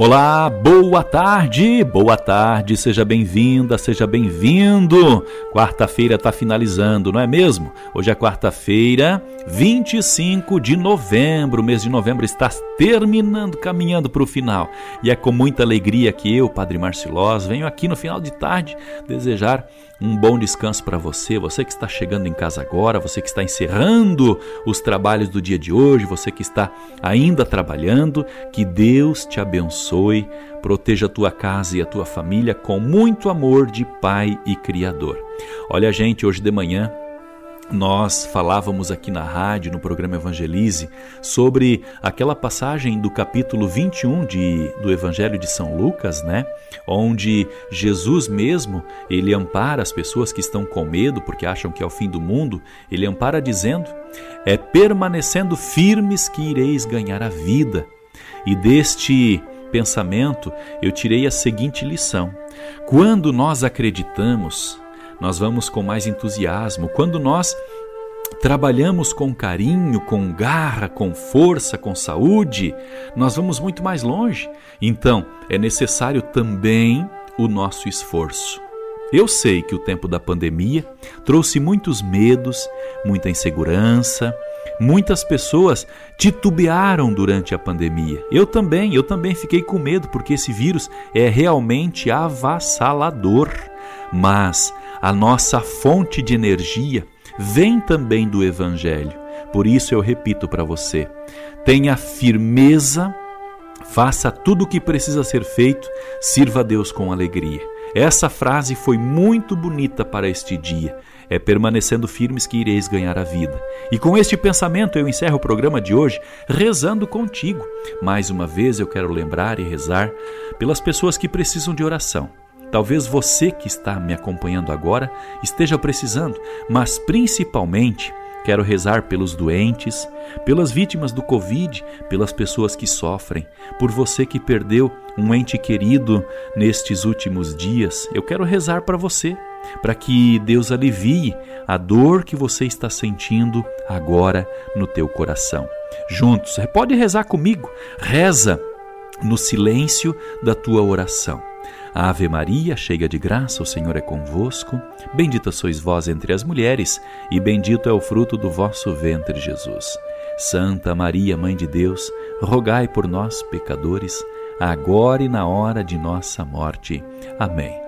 Olá, boa tarde, boa tarde, seja bem-vinda, seja bem-vindo. Quarta-feira está finalizando, não é mesmo? Hoje é quarta-feira, 25 de novembro. O mês de novembro está terminando, caminhando para o final. E é com muita alegria que eu, Padre Marcilós, venho aqui no final de tarde desejar um bom descanso para você, você que está chegando em casa agora, você que está encerrando os trabalhos do dia de hoje, você que está ainda trabalhando, que Deus te abençoe, proteja a tua casa e a tua família com muito amor de Pai e Criador. Olha, gente, hoje de manhã nós falávamos aqui na rádio, no programa Evangelize, sobre aquela passagem do capítulo 21 de, do Evangelho de São Lucas, né? Onde Jesus mesmo, ele ampara as pessoas que estão com medo porque acham que é o fim do mundo, ele ampara dizendo: "É permanecendo firmes que ireis ganhar a vida". E deste pensamento eu tirei a seguinte lição: quando nós acreditamos nós vamos com mais entusiasmo. Quando nós trabalhamos com carinho, com garra, com força, com saúde, nós vamos muito mais longe. Então, é necessário também o nosso esforço. Eu sei que o tempo da pandemia trouxe muitos medos, muita insegurança, muitas pessoas titubearam durante a pandemia. Eu também, eu também fiquei com medo porque esse vírus é realmente avassalador. Mas a nossa fonte de energia vem também do Evangelho. Por isso eu repito para você: tenha firmeza, faça tudo o que precisa ser feito, sirva a Deus com alegria. Essa frase foi muito bonita para este dia. É permanecendo firmes que ireis ganhar a vida. E com este pensamento eu encerro o programa de hoje rezando contigo. Mais uma vez eu quero lembrar e rezar pelas pessoas que precisam de oração Talvez você que está me acompanhando agora esteja precisando, mas principalmente quero rezar pelos doentes, pelas vítimas do Covid, pelas pessoas que sofrem, por você que perdeu um ente querido nestes últimos dias. Eu quero rezar para você, para que Deus alivie a dor que você está sentindo agora no teu coração. Juntos, pode rezar comigo. Reza no silêncio da tua oração. Ave Maria, cheia de graça, o Senhor é convosco. Bendita sois vós entre as mulheres, e bendito é o fruto do vosso ventre, Jesus. Santa Maria, Mãe de Deus, rogai por nós, pecadores, agora e na hora de nossa morte. Amém.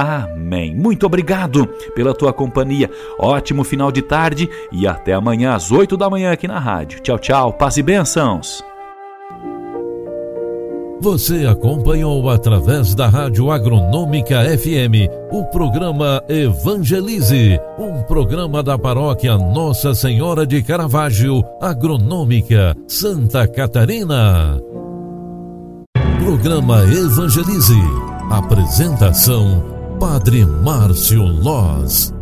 Amém. Muito obrigado pela tua companhia. Ótimo final de tarde e até amanhã às oito da manhã aqui na rádio. Tchau, tchau. Paz e bênçãos. Você acompanhou através da Rádio Agronômica FM o programa Evangelize, um programa da paróquia Nossa Senhora de Caravaggio, Agronômica, Santa Catarina. Programa Evangelize. Apresentação Padre Márcio Loz.